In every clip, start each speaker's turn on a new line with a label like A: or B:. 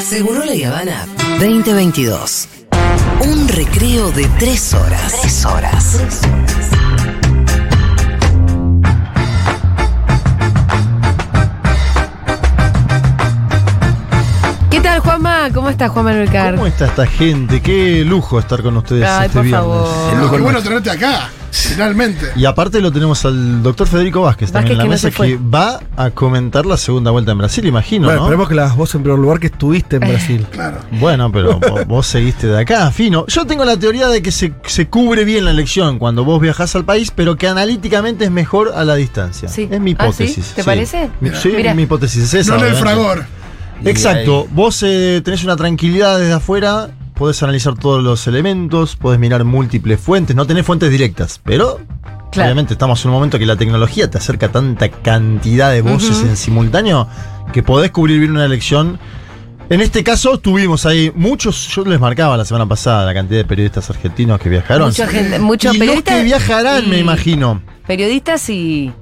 A: Seguro la Habana 2022. Un recreo de tres horas. Tres horas.
B: ¿Qué tal, Juanma? ¿Cómo estás, Juan Manuel Carr?
C: ¿Cómo está esta gente? Qué lujo estar con ustedes
B: Ay,
C: este
B: por
C: viernes.
B: favor.
D: El lujo
E: Qué bueno tenerte acá, finalmente.
C: Y aparte lo tenemos al doctor Federico Vázquez, también en la
B: que
C: mesa que va a comentar la segunda vuelta en Brasil, imagino,
D: Bueno,
C: ¿no?
D: esperemos que las vos en primer lugar que estuviste en Brasil.
E: Claro.
C: Bueno, pero vos, vos seguiste de acá, fino. Yo tengo la teoría de que se, se cubre bien la elección cuando vos viajás al país, pero que analíticamente es mejor a la distancia.
B: Sí.
C: Es mi
B: Ah,
C: hipótesis.
B: ¿sí? ¿Te parece?
C: Sí,
B: Mira.
C: mi hipótesis es esa.
E: No en el fragor.
C: Exacto. Vos eh, tenés una tranquilidad desde afuera, podés analizar todos los elementos, podés mirar múltiples fuentes, no tenés fuentes directas, pero
B: Claro.
C: obviamente estamos en un momento que la tecnología te acerca tanta cantidad de voces en simultáneo que podés cubrir bien una elección. En este caso tuvimos ahí muchos, yo les marcaba la semana pasada la cantidad de periodistas argentinos que viajaron.
B: Mucha gente, muchos
C: y los
B: periodistas.
C: que viajarán, me imagino.
B: Periodistas y.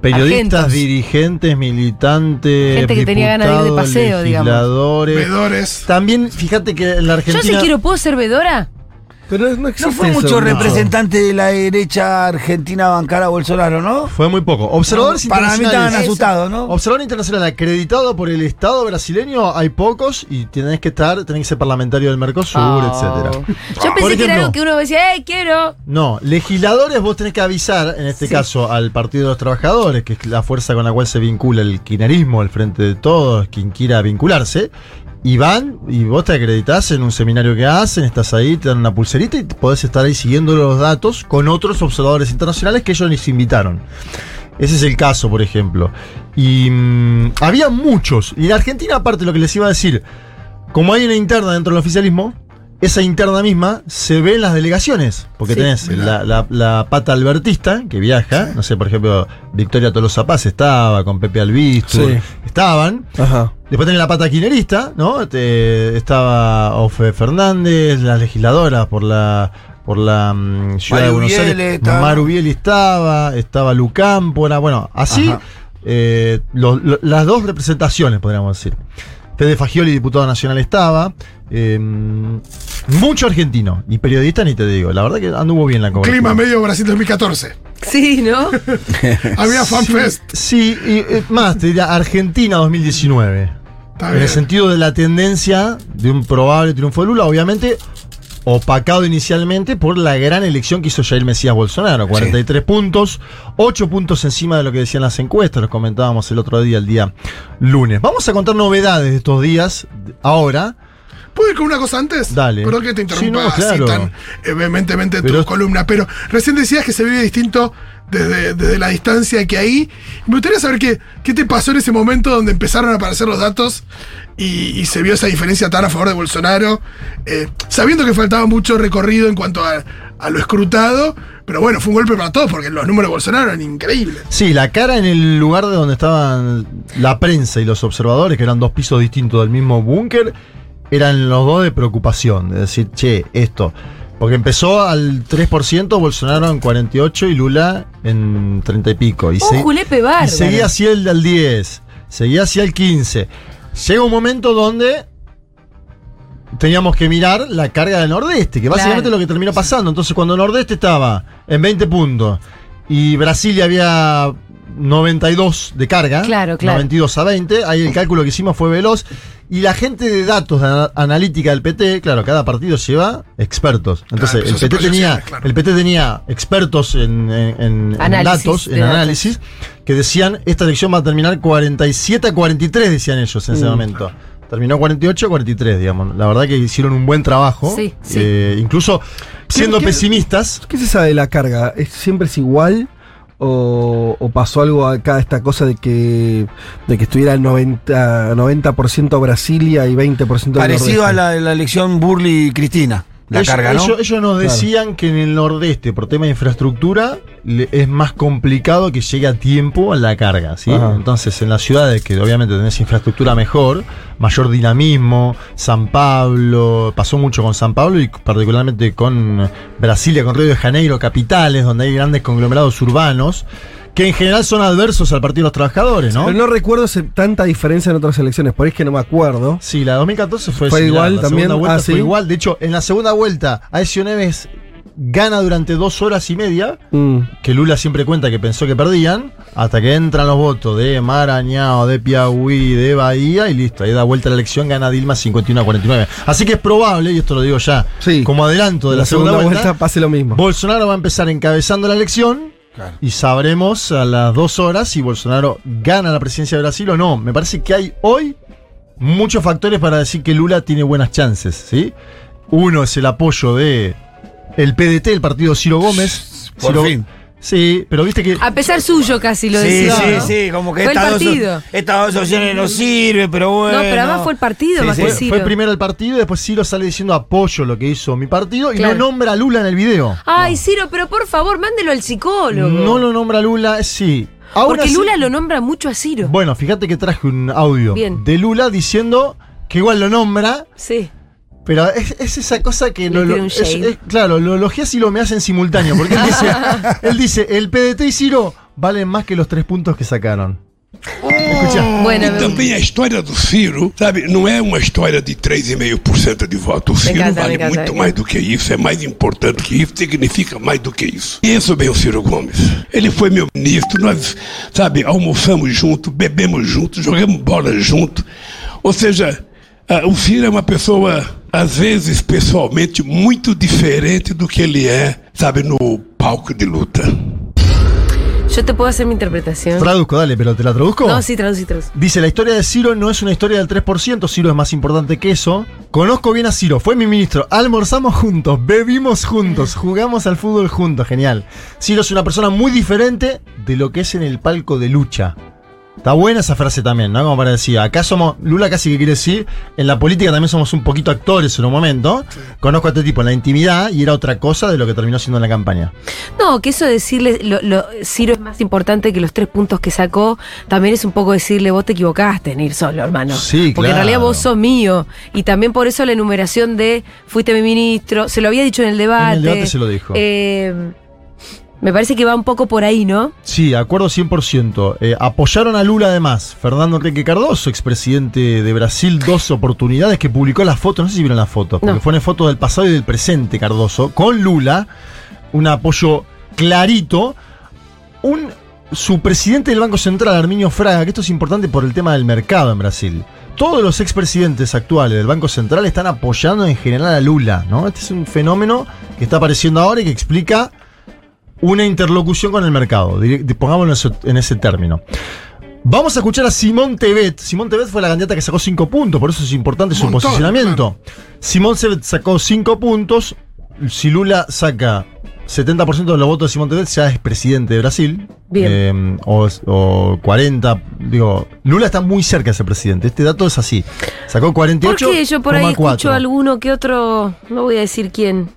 C: Periodistas,
B: Argentos.
C: dirigentes, militantes,
B: Gente que tenía ganas de ir de
C: diputados,
B: paseo, digamos.
C: legisladores.
E: Vedores.
C: También, fíjate que en la
B: Yo
C: Argentina.
B: si quiero, ¿puedo ser vedora?
D: Pero no existe
F: No fue
D: eso,
F: mucho
D: no.
F: representante de la derecha argentina bancar a Bolsonaro, ¿no?
C: Fue muy poco. Observadores
F: Para mí estaban
C: internacionales.
F: asustados, ¿no?
C: Observador internacional acreditado por el Estado brasileño hay pocos y tenés que estar, tenés que ser parlamentario del Mercosur,
B: Oh.
C: etcétera.
B: Yo pensé
C: Por
B: que era algo que uno decía, ¡eh, quiero!
C: No, legisladores vos tenés que avisar, en este
B: Sí.
C: caso, al Partido de los Trabajadores, que es la fuerza con la cual se vincula el kirchnerismo, el Frente de Todos, quien quiera vincularse. Y van, y vos te acreditás en un seminario que hacen, estás ahí, te dan una pulserita y podés estar ahí siguiendo los datos con otros observadores internacionales que ellos les invitaron. Ese es el caso, por ejemplo. Y mm, había muchos. Y en Argentina, aparte, lo que les iba a decir, como hay una interna dentro del oficialismo, esa interna misma se ve en las delegaciones. Porque
B: Sí.
C: tenés la, la- la pata albertista que viaja. No sé, por ejemplo, Victoria Tolosa Paz estaba con Pepe.
D: Sí.
C: Estaban.
D: Ajá.
C: Después tenés la pata quinerista, ¿no? Te- estaba Ofe Fernández, las legisladoras por la por la mm, ciudad de Buenos Aires.
F: estaba.
C: Maru Bieli estaba, estaba Lucámpora, bueno, así eh, lo- lo- las dos representaciones, podríamos decir. Fede Fagioli, diputado nacional, estaba. eh, mucho argentino y periodista, ni te digo. La verdad que anduvo bien la cobertura.
E: Clima medio Brasil 2014.
B: Sí, ¿no?
E: Había FanFest.
C: Sí, y eh, más, te diría Argentina 2019. En el sentido de la tendencia de un probable triunfo de Lula, obviamente opacado inicialmente por la gran elección que hizo Jair Mesías Bolsonaro, 43 puntos, 8 puntos encima de lo que decían las encuestas, los comentábamos el otro día, el día lunes. Vamos a contar novedades de estos días, ahora.
E: ¿Puedo ir con una cosa antes?
C: Dale.
E: Perdón que te interrumpa
C: Sí, no, claro.
E: así tan eh, vehementemente tu
C: Pero-
E: columna, pero recién decías que se vive distinto desde, desde la distancia que ahí. Me gustaría saber qué, qué te pasó en ese momento donde empezaron a aparecer los datos y, y se vio esa diferencia tan a favor de Bolsonaro, eh, sabiendo que faltaba mucho recorrido en cuanto a, a lo escrutado, pero bueno, fue un golpe para todos porque los números de Bolsonaro eran increíbles.
C: Sí, la cara en el lugar de donde estaban la prensa y los observadores, que eran dos pisos distintos del mismo búnker, eran los dos de preocupación, de decir, che, esto. Porque empezó al 3%, Bolsonaro en 48 y Lula en 30 y pico. Y,
B: Un
C: se- y seguía hacia el al 10, seguía hacia el 15. Llega un momento donde teníamos que mirar la carga del Nordeste, que básicamente
B: Claro.
C: es lo que terminó pasando. Entonces, cuando el Nordeste estaba en 20 puntos y Brasilia había 92 de carga,
B: Claro, claro.
C: 92 a 20, ahí el cálculo que hicimos fue veloz. Y la gente de datos de ana- analítica del PT, claro, cada partido lleva expertos. Entonces,
E: Claro,
C: el PT tenía,
E: claro.
C: el PT tenía expertos en, en- en- en
B: Análisis
C: datos, en
B: datos.
C: análisis, que decían esta elección va a terminar 47 a 43, decían ellos en ese momento. Terminó 48 a 43, digamos. La verdad que hicieron un buen trabajo.
B: Sí, sí.
C: Eh, incluso siendo
D: qué-
C: pesimistas.
D: ¿Qué se sabe de la carga? ¿Es, ¿Siempre es igual? O, o pasó algo acá, esta cosa de que, de que estuviera el 90%, 90 Brasilia y 20% del
F: Parecido a la, la elección Burley-Cristina. La
C: ellos,
F: carga, ¿no?
C: ellos- ellos nos
D: Claro.
C: decían que en el nordeste, por tema de infraestructura, le- es más complicado que llegue a tiempo a la carga. ¿sí?
D: Ajá.
C: Entonces, en las ciudades que obviamente tenés infraestructura mejor, mayor dinamismo, San Pablo, pasó mucho con San Pablo y particularmente con Brasilia, con Río de Janeiro, capitales, donde hay grandes conglomerados urbanos Que en general son adversos al Partido de los Trabajadores, ¿no?
D: Pero no recuerdo tanta diferencia en otras elecciones, por ahí es que no me acuerdo.
C: Sí, la de 2014 fue,
D: Fue igual
C: la
D: también.
C: vuelta
D: Ah,
C: fue
D: ¿sí?
C: igual. De hecho, en la segunda vuelta, Aécio Neves gana durante dos horas y media,
D: Mm.
C: que Lula siempre cuenta que pensó que perdían, hasta que entran los votos de Marañao, de Piauí, de Bahía, y listo, ahí da vuelta la elección, gana Dilma 51 a 49. Así que es probable, y esto lo digo ya,
D: Sí.
C: como adelanto de
D: la,
C: la,
D: segunda, vuelta, pase lo mismo.
C: Bolsonaro va a empezar encabezando la elección.
F: Claro.
C: Y sabremos a las dos horas si Bolsonaro gana la presidencia de Brasil o no. Me parece que hay hoy muchos factores para decir que Lula tiene buenas chances, ¿sí? Uno es el apoyo de el PDT, el partido Ciro Gómez.
F: Por
C: Ciro-
F: fin.
C: Sí, pero viste que
B: A pesar suyo casi lo
F: Sí,
B: decía.
F: sí,
B: ¿no?
F: sí, como que
B: Fue el
F: estas dos,
B: partido.
F: estas dos opciones no sirven, pero bueno.
B: No, pero además fue el partido
F: Sí,
B: más
F: sí.
B: que Ciro.
C: fue primero el partido y después Ciro sale diciendo apoyo lo que hizo mi partido y
B: Claro.
C: no nombra a Lula en el video.
B: Ay, Ciro, pero por favor, mándelo al psicólogo.
C: No lo nombra Lula, sí. Aún
B: Porque Lula lo nombra mucho a Ciro.
C: Bueno, fíjate que traje un audio
B: Bien.
C: de Lula diciendo que igual lo nombra,
B: Sí.
C: Pero es, es esa cosa que lo, lo- es- es- claro, lo elogias y lo me en simultáneo. Porque él dice, él dice, el PDT y Ciro valen más que los tres puntos que sacaron. Escucha.
B: Bueno,
G: E também a história do Ciro, sabe, não é uma história de 3,5% de voto. O Ciro
B: casa,
G: vale
B: casa,
G: muito mais do que isso, é mais importante que isso, significa mais do que isso. Conheço bem o Ciro Gomes. Ele foi meu ministro, nós, sabe, almoçamos junto, bebemos junto, jogamos bola junto. Ou seja, o Ciro é uma pessoa, às vezes, pessoalmente, muito diferente do que ele é, sabe, no palco de luta.
B: yo te puedo hacer mi interpretación.
C: Traduzco, dale, pero te la traduzco.
B: No, sí, traducí, traducí.
C: Dice, la historia de Ciro no es una historia del 3%, Ciro es más importante que eso. Conozco bien a Ciro, fue mi ministro, almorzamos juntos, bebimos juntos, jugamos al fútbol juntos, genial. Ciro es una persona muy diferente de lo que es en el palco de lucha. Está buena esa frase también, ¿no? Como para decir, acá somos, Lula casi que quiere decir, en la política también somos un poquito actores en un momento. Conozco a este tipo en la intimidad y era otra cosa de lo que terminó siendo en la campaña.
B: No, que eso de decirle, lo, lo- Ciro es más importante que los tres puntos que sacó, también es un poco decirle, vos te equivocaste en ir solo, hermano.
C: Sí,
B: Porque en
C: claro.
B: realidad vos sos mío. Y también por eso la enumeración de, fuiste mi ministro, se lo había dicho en el debate.
C: En el debate se lo dijo.
B: Eh, me parece que va un poco por ahí, ¿no?
C: Sí, acuerdo 100%. Eh, apoyaron a Lula además. Fernando Enrique Cardoso, expresidente de Brasil, dos oportunidades que publicó las fotos. No sé si vieron las fotos, porque
B: No.
C: fueron fotos del pasado y del presente Cardoso, con Lula. Un apoyo clarito. Un, su presidente del Banco Central, Arminio Fraga, que esto es importante por el tema del mercado en Brasil. Todos los expresidentes actuales del Banco Central están apoyando en general a Lula, ¿no? Este es un fenómeno que está apareciendo ahora y que explica una interlocución con el mercado, pongámoslo en ese, término. Vamos a escuchar a Simón Tebet. Simón Tebet fue la candidata que sacó 5 puntos, por eso es importante su
E: Montón,
C: posicionamiento. Simón Tebet sacó 5 puntos. Si Lula saca 70% de los votos de Simón Tebet, ya es presidente de Brasil.
B: Bien.
C: Eh, o, o 40, digo, Lula está muy cerca de ser presidente. Este dato es así. Sacó 48.
B: Porque yo por ahí escucho alguno que otro, no voy a decir quién,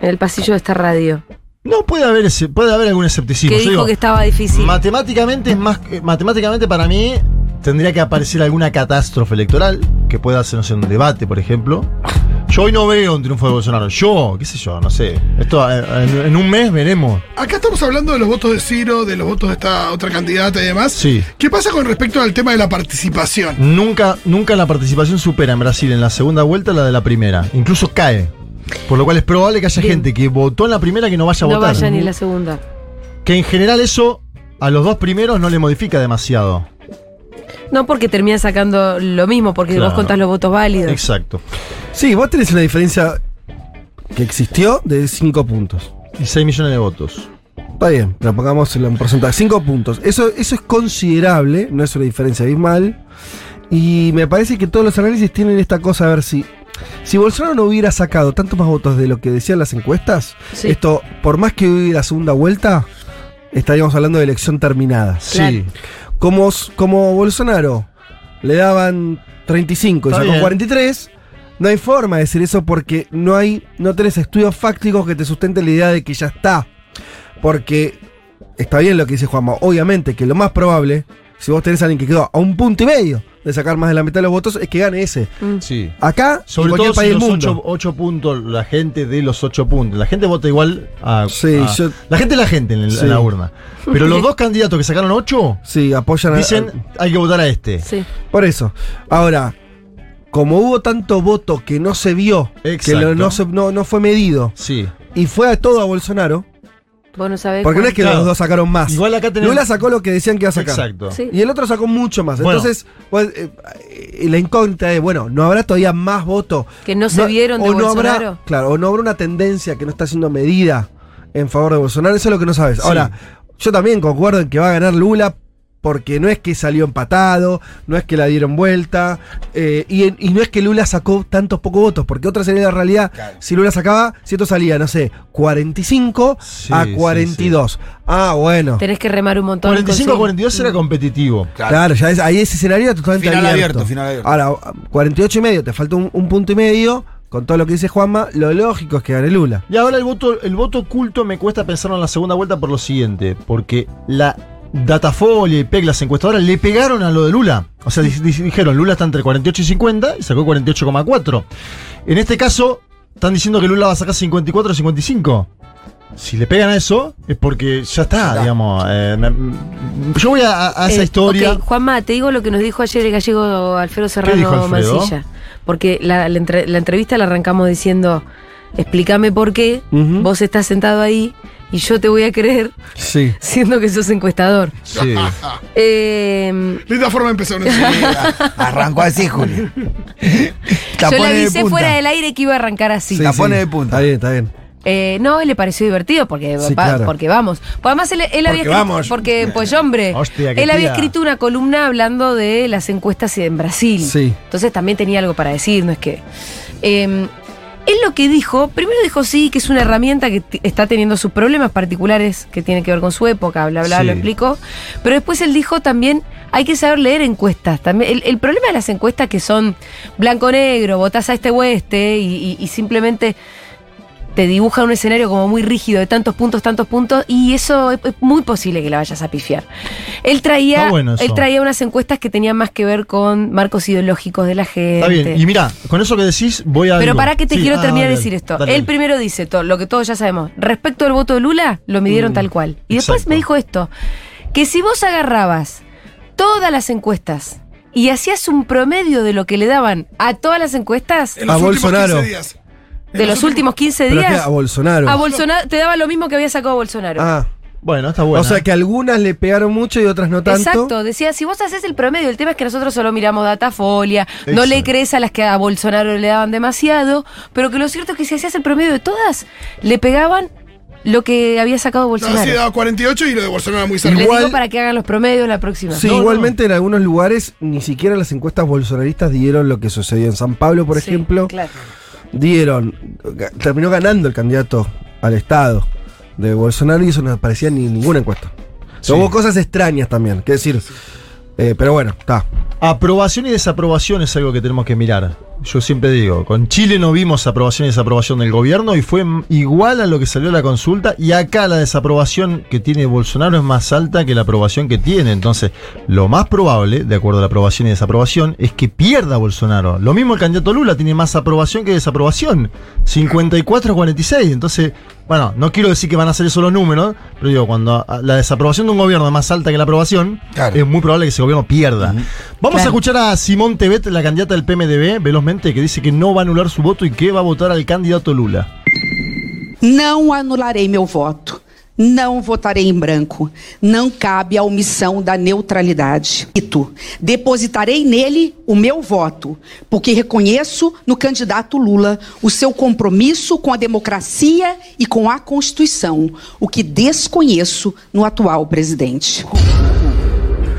B: en el pasillo de esta radio,
C: No puede haber ese, puede haber algún escepticismo.
B: que
C: Yo
B: dijo
C: digo,
B: que estaba difícil.
C: Matemáticamente es más. eh, Matemáticamente para mí tendría que aparecer alguna catástrofe electoral que pueda hacer, no sé, un debate, por ejemplo. Yo hoy no veo un triunfo de Bolsonaro. Yo, qué sé yo, no sé. Esto eh, en, en un mes veremos.
E: Acá estamos hablando de los votos de Ciro, de los votos de esta otra candidata y demás.
C: Sí.
E: ¿Qué pasa con respecto al tema de la participación?
C: Nunca, nunca la participación supera en Brasil en la segunda vuelta la de la primera. Incluso cae. Por lo cual es probable que haya
B: Bien.
C: gente que votó en la primera que no vaya a
B: no
C: votar.
B: vaya ni la segunda.
C: Que en general eso a los dos primeros no le modifica demasiado.
B: No porque termina sacando lo mismo, porque
C: Claro.
B: vos contás los votos válidos.
C: Exacto.
D: Sí, vos tenés una diferencia que existió de 5 puntos.
C: Y 6 millones de votos.
D: Está bien, pero pongamos en porcentaje. 5 puntos. Eso, eso es considerable, no es una diferencia abismal. Y me parece que todos los análisis tienen esta cosa a ver si. Si Bolsonaro no hubiera sacado tantos más votos de lo que decían las encuestas,
B: Sí.
D: esto, por más que hubiera segunda vuelta, estaríamos hablando de elección terminada.
B: Claro.
C: Sí.
D: Como, como Bolsonaro le daban 35 y sacó
C: bien.
D: 43, no hay forma de decir eso porque no hay, no tenés estudios fácticos que te sustenten la idea de que ya está. Porque está bien lo que dice Juanma, obviamente que lo más probable, si vos tenés a alguien que quedó a un punto y medio de sacar más de la mitad de los votos es que gane ese.
C: Sí.
D: Acá,
C: Sobre
D: en
C: todo si
D: país del
C: los
D: mundo.
C: ocho, ocho puntos, la gente de los ocho puntos. La gente vota igual a.
D: Sí,
C: a-
D: yo-
C: la gente es la gente en, el-
D: Sí.
C: en la urna. Pero los dos candidatos que sacaron ocho
D: Sí, apoyan a-
C: dicen hay que votar a este.
B: Sí.
D: Por eso. Ahora, como hubo tanto voto que no se vio, que no, se- no, no fue medido,
C: Sí.
D: y fue a todo a Bolsonaro,
B: Vos no sabés.
D: porque no es que
C: Claro.
D: los dos sacaron más.
C: Igual acá tenemos.
D: Lula sacó lo que decían que iba a sacar.
C: Exacto.
B: Sí.
D: Y el otro sacó mucho más.
C: Bueno.
D: Entonces, pues, eh, la incógnita es, bueno, ¿no habrá todavía más votos?
B: Que no se vieron de
D: o no
B: Bolsonaro.
D: Habrá, claro, o no habrá una tendencia que no está siendo medida en favor de Bolsonaro. Eso es lo que no sabes.
C: Sí.
D: Ahora, yo también concuerdo en que va a ganar Lula porque no es que salió empatado, no es que la dieron vuelta, eh, y, y no es que Lula sacó tantos pocos votos, porque otra sería la realidad, si Lula sacaba, si esto salía, no sé, 45
C: Sí,
D: a
C: sí,
D: 42. Ah, bueno.
B: Tenés que remar un montón.
C: 45 a
B: conseguir-
C: 42 era competitivo.
D: Claro, ya es, ahí ese escenario totalmente
F: Final
D: abierto.
F: abierto, final abierto.
D: Ahora, 48 y medio, te falta un, un punto y medio. Con todo lo que dice Juanma, lo lógico es que gane Lula.
C: Y ahora el voto, el voto oculto me cuesta pensarlo en la segunda vuelta por lo siguiente, porque la Datafolia y PEG, las encuestadoras, le pegaron a lo de Lula. O sea, di- di- dijeron, Lula está entre 48 y 50 y sacó 48,4. En este caso, están diciendo que Lula va a sacar 54 o 55. Si le pegan a eso, es porque ya está, digamos. eh, me- yo voy a, a esa
B: Eh,
C: historia.
B: Juanma, te digo lo que nos dijo ayer el gallego Alfredo Serrano? Mancilla. Porque la, la entre- la entrevista la arrancamos diciendo: Explícame por qué vos estás sentado ahí y yo te voy a creer,
D: Sí.
B: siendo que sos encuestador.
C: Sí.
B: Eh,
E: Linda forma de empezar una
F: Arrancó así, Julio.
B: yo le
F: de
B: avisé
F: punta.
B: fuera del aire que iba a arrancar así.
F: Sí. Tapones de punta.
D: Está bien, está bien.
B: Eh, no, le pareció divertido porque,
D: Sí,
B: va-
D: claro.
B: porque vamos. Pues además él, él había escrito,
F: vamos.
B: porque pues hombre,
C: Hostia, qué
B: él había escrito una columna hablando de las encuestas en Brasil.
D: Sí.
B: Entonces también tenía algo para decir, no es que. Eh, él lo que dijo, primero dijo sí, que es una herramienta que está teniendo sus problemas particulares que tienen que ver con su época, bla, bla,
C: Sí.
B: lo explicó. Pero después él dijo también, hay que saber leer encuestas. También, el, el problema de las encuestas que son blanco-negro, votás a este o este y, y- y simplemente te dibuja un escenario como muy rígido de tantos puntos, tantos puntos, y eso es, es muy posible que la vayas a pifiar. Él traía,
C: bueno
B: él traía unas encuestas que tenían más que ver con marcos ideológicos de la gente.
C: Está bien. Y mira, con eso que decís, voy a.
B: Pero
C: algo.
B: para que te
C: Sí,
B: quiero
C: ah,
B: terminar de decir esto.
C: dale,
B: Él
C: dale.
B: primero dice todo, lo que todos ya sabemos. Respecto al voto de Lula, lo midieron
C: Mm,
B: tal cual. Y después me dijo esto: que si vos agarrabas todas las encuestas y hacías un promedio de lo que le daban a todas las encuestas
E: En los
D: A Bolsonaro.
E: 15 días.
B: De los últimos 15
D: Pero es que
B: días,
D: a Bolsonaro.
B: a Bolsonaro te daba lo mismo que había sacado Bolsonaro.
D: ah,
C: Bueno, está bueno.
D: o sea que algunas le pegaron mucho y otras no tanto.
B: Exacto, decía, si vos haces el promedio, el tema es que nosotros solo miramos datafolia, no le crees a las que a Bolsonaro le daban demasiado, pero que lo cierto es que si hacías el promedio de todas, le pegaban lo que había sacado
E: No,
B: Bolsonaro.
E: sí, daba 48 y lo de Bolsonaro era muy cerca.
D: Igual-
B: digo para que hagan los promedios la próxima.
D: Sí,
C: No, no.
D: igualmente en algunos lugares ni siquiera las encuestas bolsonaristas dieron lo que sucedió en San Pablo, por
B: Sí,
D: ejemplo.
B: claro.
D: Dieron, terminó ganando el candidato al Estado de Bolsonaro y eso no aparecía ni en ninguna encuesta.
C: Sí.
D: Hubo cosas extrañas también, que decir. eh, pero bueno, está.
C: Aprobación y desaprobación es algo que tenemos que mirar. Yo siempre digo, con Chile no vimos aprobación y desaprobación del gobierno y fue igual a lo que salió la consulta y acá la desaprobación que tiene Bolsonaro es más alta que la aprobación que tiene. Entonces, lo más probable, de acuerdo a la aprobación y desaprobación, es que pierda Bolsonaro. Lo mismo el candidato Lula tiene más aprobación que desaprobación. 54 a 46. Entonces, bueno, no quiero decir que van a ser esos los números, pero digo, cuando la desaprobación de un gobierno es más alta que la aprobación,
F: Claro.
C: es muy probable que ese gobierno pierda. Vamos a escuchar a Simón Tebet, la candidata del PMDB, que dice que no va a anular su voto y que va a votar al candidato Lula.
H: Não anularei meu voto. Não votarei em branco. Não cabe a omissão da neutralidade. Depositarei nele o meu voto, porque reconheço no candidato Lula o seu compromisso com a democracia e com a Constituição, o que desconheço no atual presidente.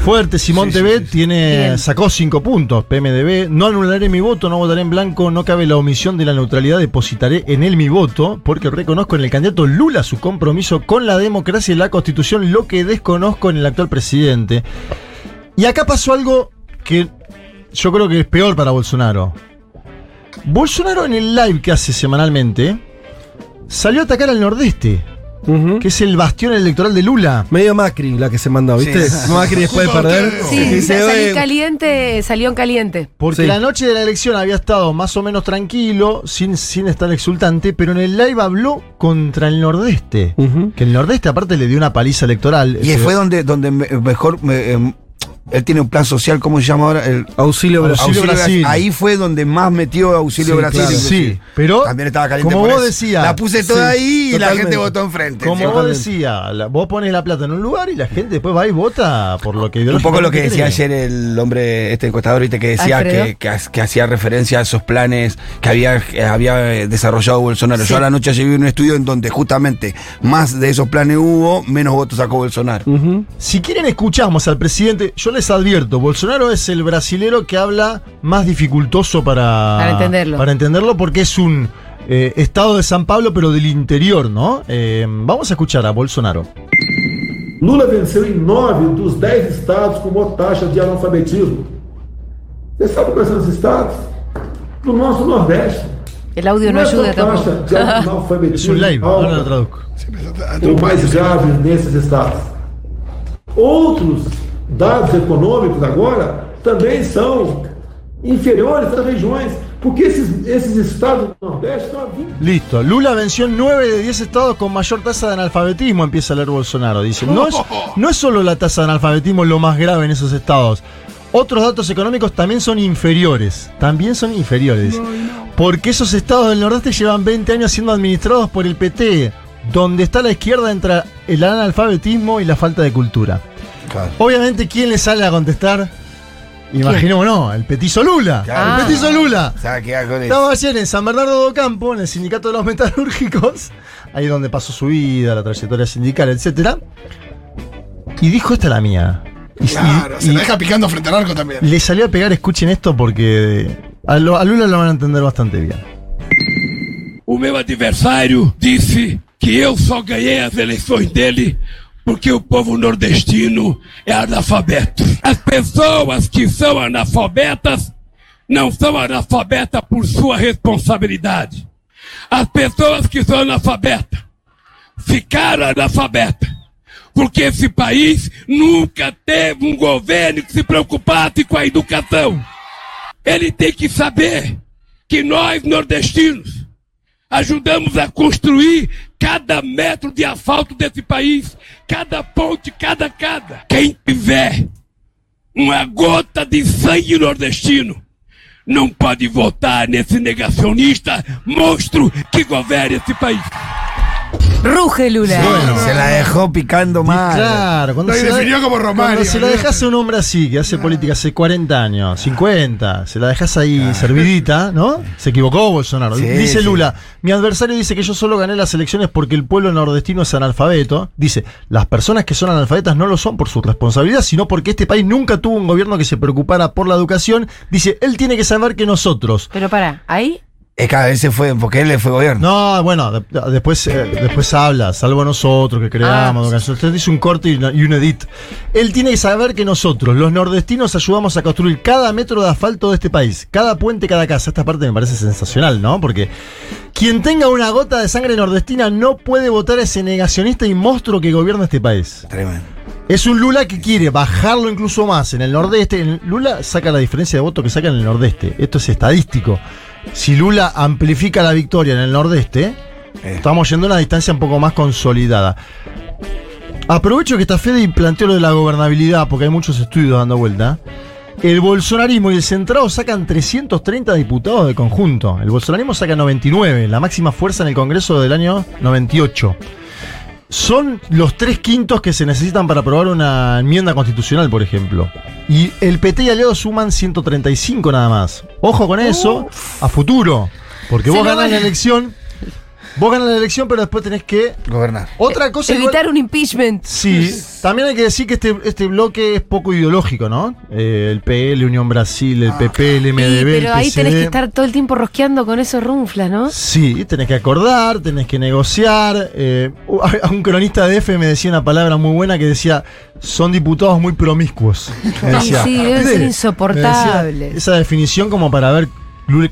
C: Fuerte, Simón Tebet tiene,
B: Bien.
C: sacó cinco puntos, PMDB. No anularé mi voto, no votaré en blanco, no cabe la omisión de la neutralidad, depositaré en él mi voto, porque reconozco en el candidato Lula su compromiso con la democracia y la constitución, lo que desconozco en el actual presidente. Y acá pasó algo que yo creo que es peor para Bolsonaro. Bolsonaro en el live que hace semanalmente salió a atacar al nordeste. Que es el bastión electoral de Lula.
D: Medio Macri la que se mandó, ¿viste?
F: Sí.
D: Macri después de perder.
B: Sí,
D: dice,
B: sa- salí
D: "Oye,
B: caliente, salió en caliente.
C: Porque
D: Sí.
C: la noche de la elección había estado más o menos tranquilo, sin, sin estar exultante, pero en el live habló contra el nordeste. Que el nordeste aparte le dio una paliza electoral.
F: Y fue donde, donde me- mejor. Él tiene un plan social, ¿cómo se llama ahora? El,
D: Auxilio Brasil.
C: Auxilio Brasil.
F: Ahí fue donde más metió Auxilio
D: Sí,
F: Brasil.
D: claro.
C: Sí, pero
F: También estaba caliente
C: como
F: por
C: vos
F: eso.
C: decías,
F: La puse toda
D: sí,
F: ahí y la gente votó enfrente.
C: Como vos decías, vos pones la plata en un lugar y la gente después va y vota por lo que
F: Un poco lo que decía ayer el hombre, este encuestador, ¿viste? que decía que, que, ha- que hacía referencia a esos planes que había, que había eh, desarrollado Bolsonaro. Yo a la noche ayer vi un estudio en donde justamente más de esos planes hubo, menos votos sacó Bolsonaro.
C: Si quieren escuchamos al presidente, yo les advierto, Bolsonaro es el brasilero que habla más dificultoso para,
B: Para entenderlo.
C: Para entenderlo porque es un eh, estado de San Pablo pero del interior, ¿no? Eh, vamos a escuchar a Bolsonaro.
I: Lula venceu em nove dos dez estados com maior taxa de analfabetismo. Você sabe quais são os estados? Do nosso Nordeste.
B: El audio no ayuda tampoco.
I: de
C: Es
I: analfabetismo
C: un live, ahora lo
I: alta,
C: traduzco.
I: o mais grave nesses estados. Outros dados econômicos agora também são inferiores às regiões, porque esses, esses estados do Nordeste estão a 20
C: Listo, Lula venció en 9 de 10 estados con mayor tasa de analfabetismo, empieza a leer Bolsonaro. Dice, no es, no es solo la tasa de analfabetismo lo más grave en esos estados. Otros datos económicos también son inferiores. También son inferiores. Porque esos estados del nordeste llevan 20 años siendo administrados por el PT, donde está la izquierda entre el analfabetismo y la falta de cultura. Obviamente, ¿quién le sale a contestar? Imaginémonos, el petizo Lula.
F: Claro.
C: El petizo Lula.
F: Queda con eso.
C: Estaba ayer en San Bernardo do Campo, en el sindicato de los metalúrgicos, ahí donde pasó su vida, la trayectoria sindical, etc. Y dijo, esta es la mía. Y,
E: Claro,
C: y-
E: se
C: y
E: la deja picando frente al arco también.
C: le salió a pegar, escuchen esto, porque a, lo- a Lula lo van a entender bastante bien.
G: O meu adversário disse que eu só ganhei as eleições dele porque o povo nordestino é analfabeto. As pessoas que são analfabetas não são analfabetas por sua responsabilidade. As pessoas que são analfabetas ficaram analfabetas porque esse país nunca teve um governo que se preocupasse com a educação. Ele tem que saber que nós, nordestinos, ajudamos a construir cada metro de asfalto desse país, cada ponte, cada cada. Quem tiver uma gota de sangue nordestino não pode votar nesse negacionista monstro que governa esse país.
B: Ruge Lula.
F: Se la dejó picando mal.
C: Claro, cuando
E: Lo
C: se, la,
E: definió como Romario,
C: cuando se la dejas a un hombre así, que hace política hace 40 años, 50, se la dejas ahí servidita, ¿no? Se equivocó Bolsonaro.
F: Sí,
C: dice
F: sí.
C: Lula, mi adversario dice que yo solo gané las elecciones porque el pueblo nordestino es analfabeto. Dice, las personas que son analfabetas no lo son por su responsabilidad, sino porque este país nunca tuvo un gobierno que se preocupara por la educación. Dice, él tiene que saber que nosotros,
B: Pero para, ahí
F: Es que a veces fue, porque él le fue gobierno.
C: No, bueno, de- de- después, eh, después habla, salvo nosotros que creamos.
B: Ah.
C: Usted dice un corte y, una- y un edit. Él tiene que saber que nosotros, los nordestinos, ayudamos a construir cada metro de asfalto de este país, cada puente, cada casa. Esta parte me parece sensacional, ¿no? Porque quien tenga una gota de sangre nordestina no puede votar a ese negacionista y monstruo que gobierna este país.
F: Tremendo.
C: Es un Lula que quiere bajarlo incluso más en el nordeste. En- Lula saca la diferencia de voto que saca en el nordeste. Esto es estadístico. Si Lula amplifica la victoria en el nordeste,
F: Eh.
C: estamos yendo a una distancia un poco más consolidada. Aprovecho que está Fede y planteo lo de la gobernabilidad, porque hay muchos estudios dando vuelta. El bolsonarismo y el centrado sacan 330 diputados de conjunto. El bolsonarismo saca 99, la máxima fuerza en el Congreso del año 98. Son los tres quintos que se necesitan para aprobar una enmienda constitucional, por ejemplo. Y el PT y aliados suman 135 nada más. Ojo con eso, a futuro. Porque
B: Se
C: vos ganás
B: van-
C: la elección. Vos ganás la elección, pero después tenés que.
F: Gobernar.
C: Otra cosa igual-
B: evitar un impeachment.
C: Sí, también hay que decir que este, este bloque es poco ideológico, ¿no? Eh, el PL, Unión Brasil, el PP, el
B: Sí,
C: MDB, el
B: pero ahí tenés que estar todo el tiempo rosqueando con esos runflas, ¿no?
C: Sí, tenés que acordar, tenés que negociar. eh, a un cronista de F me decía una palabra muy buena que decía, son diputados muy promiscuos. Me
B: Sí, sí, insoportables.
C: decía Esa definición como para ver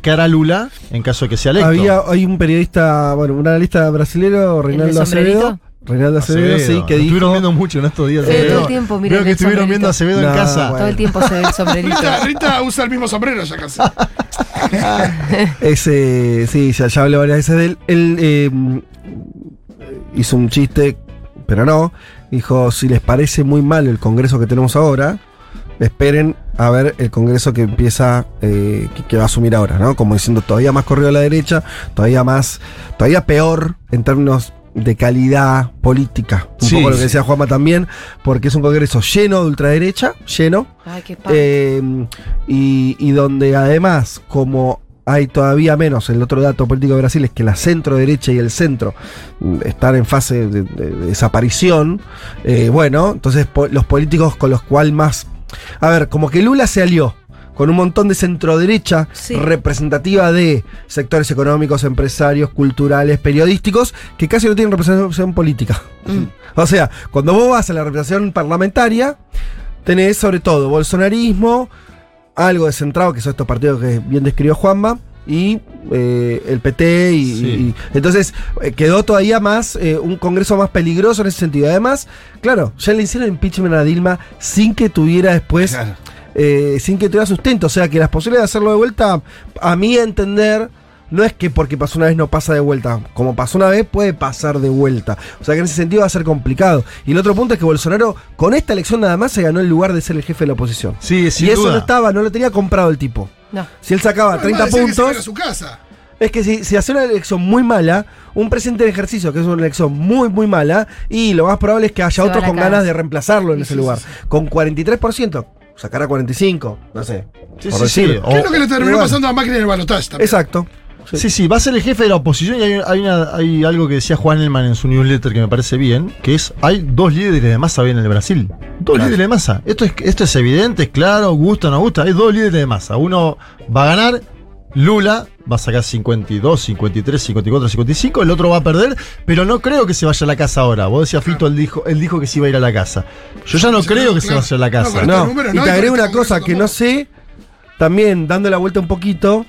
C: qué hará Lula en caso de que sea electo.
D: Había hay un periodista, bueno, un analista brasilero, Reinaldo? Acevedo, Reinaldo Acevedo, sí, que dijo.
C: Estuvieron viendo mucho en estos días.
B: Sí, todo el tiempo, miren
C: Veo que estuvieron
B: sombrerito.
C: viendo a Acevedo en
D: No,
C: casa.
D: bueno.
B: Todo el tiempo se ve el sombrerito.
E: Rita, Rita usa el mismo sombrero ya casi.
D: Ese, sí, ya, ya hablé varias veces de él. Él eh, hizo un chiste, pero no. Dijo, si les parece muy mal el congreso que tenemos ahora, esperen a ver el congreso que empieza, eh, que, que va a asumir ahora, ¿no? Como diciendo, todavía más corrido a la derecha, todavía más, todavía peor en términos de calidad política. Un
C: Sí,
D: poco lo que
C: sí.
D: decía Juanma también, porque es un congreso lleno de ultraderecha, lleno.
B: Ay, qué padre.
D: Eh, y, y donde además, como hay todavía menos, el otro dato político de Brasil es que la centro derecha y el centro mm, están en fase de, de- de desaparición, eh, bueno, entonces po- los políticos con los cuales más... A ver, como que Lula se alió con un montón de centro derecha
B: Sí.
D: representativa de sectores económicos, empresarios, culturales, periodísticos, que casi no tienen representación política.
B: Mm.
D: O sea, cuando vos vas a la representación parlamentaria, tenés sobre todo bolsonarismo, algo descentrado, que son estos partidos que bien describió Juanma, y eh, el PT, y,
C: Sí.
D: y- entonces eh, quedó todavía más, eh, un congreso más peligroso en ese sentido. Además, claro, ya le hicieron impeachment a Dilma sin que tuviera después,
F: Claro.
D: eh, sin que tuviera sustento. O sea que las posibilidades de hacerlo de vuelta, a mi entender, no es que porque pasó una vez no pasa de vuelta. Como pasó una vez, puede pasar de vuelta. O sea que en ese sentido va a ser complicado. Y el otro punto es que Bolsonaro, con esta elección nada más, se ganó el lugar de ser el jefe de la oposición.
C: Sí, sin
D: y eso
C: duda.
D: no estaba, no lo tenía comprado el tipo.
B: No.
D: Si él sacaba 30
E: Además, decía que a a
D: puntos,
E: su casa.
D: es que si, si hace una elección muy mala, un presidente de ejercicio que es una elección muy, muy mala, y lo más probable es que haya
B: a
D: otros con ganas de reemplazarlo en
E: Sí,
D: ese
E: sí,
D: lugar.
E: sí,
D: Con 43%, sacará 45, no sé.
C: Sí,
D: por
C: sí, sí.
D: decir.
C: O-
E: ¿Qué es lo que le terminó
D: igual.
E: pasando a Macri en el balotaje también?
D: Exacto.
C: Sí, sí, va a ser el jefe de la oposición y hay, hay una- hay algo que decía Juan Elman en su newsletter que me parece bien, que es, hay dos líderes de masa bien en el Brasil. Dos líderes de masa. Esto es, esto es evidente, es claro, gusta o no gusta. Hay dos líderes de masa. Uno va a ganar, Lula va a sacar 52, 53, 54, 55, el otro va a perder, pero no creo que se vaya a la casa ahora. Vos decías, Fito, él dijo, él dijo que se iba a ir a la casa. Yo ya no
E: Sí,
C: creo
E: no,
C: que se vaya a la
E: No,
C: casa.
E: estos
D: No, y te agrego
E: con
D: una
E: este
D: cosa que no sé, también dando la vuelta un poquito,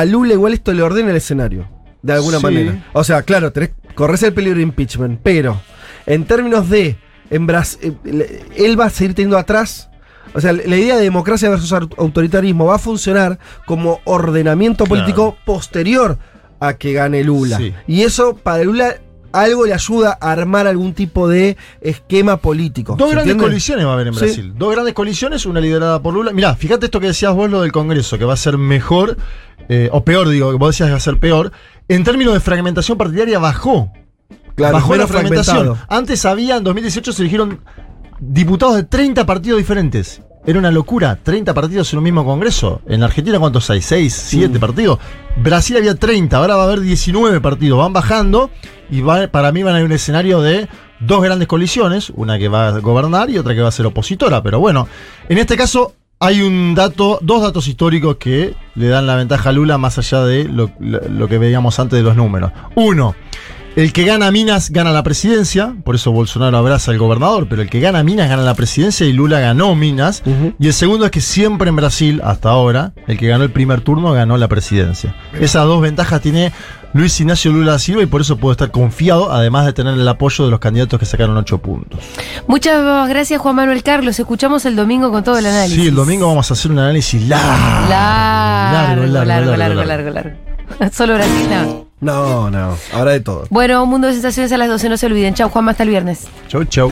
D: a Lula igual esto le ordena el escenario, de alguna
C: Sí.
D: manera. O sea, claro, tenés, corres el peligro de impeachment, pero en términos de, en Bras- eh, él va a seguir teniendo atrás, o sea, la idea de democracia versus au- autoritarismo va a funcionar como ordenamiento
C: Claro.
D: político posterior a que gane Lula.
C: Sí.
D: Y eso para Lula algo le ayuda a armar algún tipo de esquema político.
C: Dos
D: ¿se
C: grandes
D: entiende?
C: colisiones va a haber en
D: Sí.
C: Brasil. Dos grandes colisiones, una liderada por Lula. Mirá, fíjate esto que decías vos, lo del Congreso, que va a ser mejor, eh, o peor, digo, que vos decías que va a ser peor. En términos de fragmentación partidaria, bajó.
D: Claro,
C: bajó la fragmentación.
D: fragmentado.
C: Antes había, en 2018 se eligieron diputados de 30 partidos diferentes. Era una locura, 30 partidos en un mismo Congreso. En Argentina, ¿cuántos hay? 6, 7 partidos. Brasil había 30, ahora va a haber 19 partidos. Van bajando y va- para mí van a ir un escenario de dos grandes colisiones, una que va a gobernar y otra que va a ser opositora. Pero bueno, en este caso hay un dato, dos datos históricos que le dan la ventaja a Lula más allá de lo, que veíamos antes de los números. Uno, el que gana Minas gana la presidencia, por eso Bolsonaro abraza al gobernador, pero el que gana Minas gana la presidencia y Lula ganó Minas. Y el segundo es que siempre en Brasil, hasta ahora, el que ganó el primer turno ganó la presidencia. Esas dos ventajas tiene Luis Ignacio Lula da Silva y por eso puede estar confiado, además de tener el apoyo de los candidatos que sacaron ocho puntos.
B: Muchas gracias, Juan Manuel Carlos. Escuchamos el domingo con todo el análisis.
C: Sí, el domingo vamos a hacer un análisis largo.
B: Largo, largo, largo, largo, largo. Solo Brasil, no.
D: No, no, ahora de todo.
B: Bueno, Mundo de Sensaciones a las 12, no se olviden. Chau, Juan, hasta el viernes.
C: Chau, chau.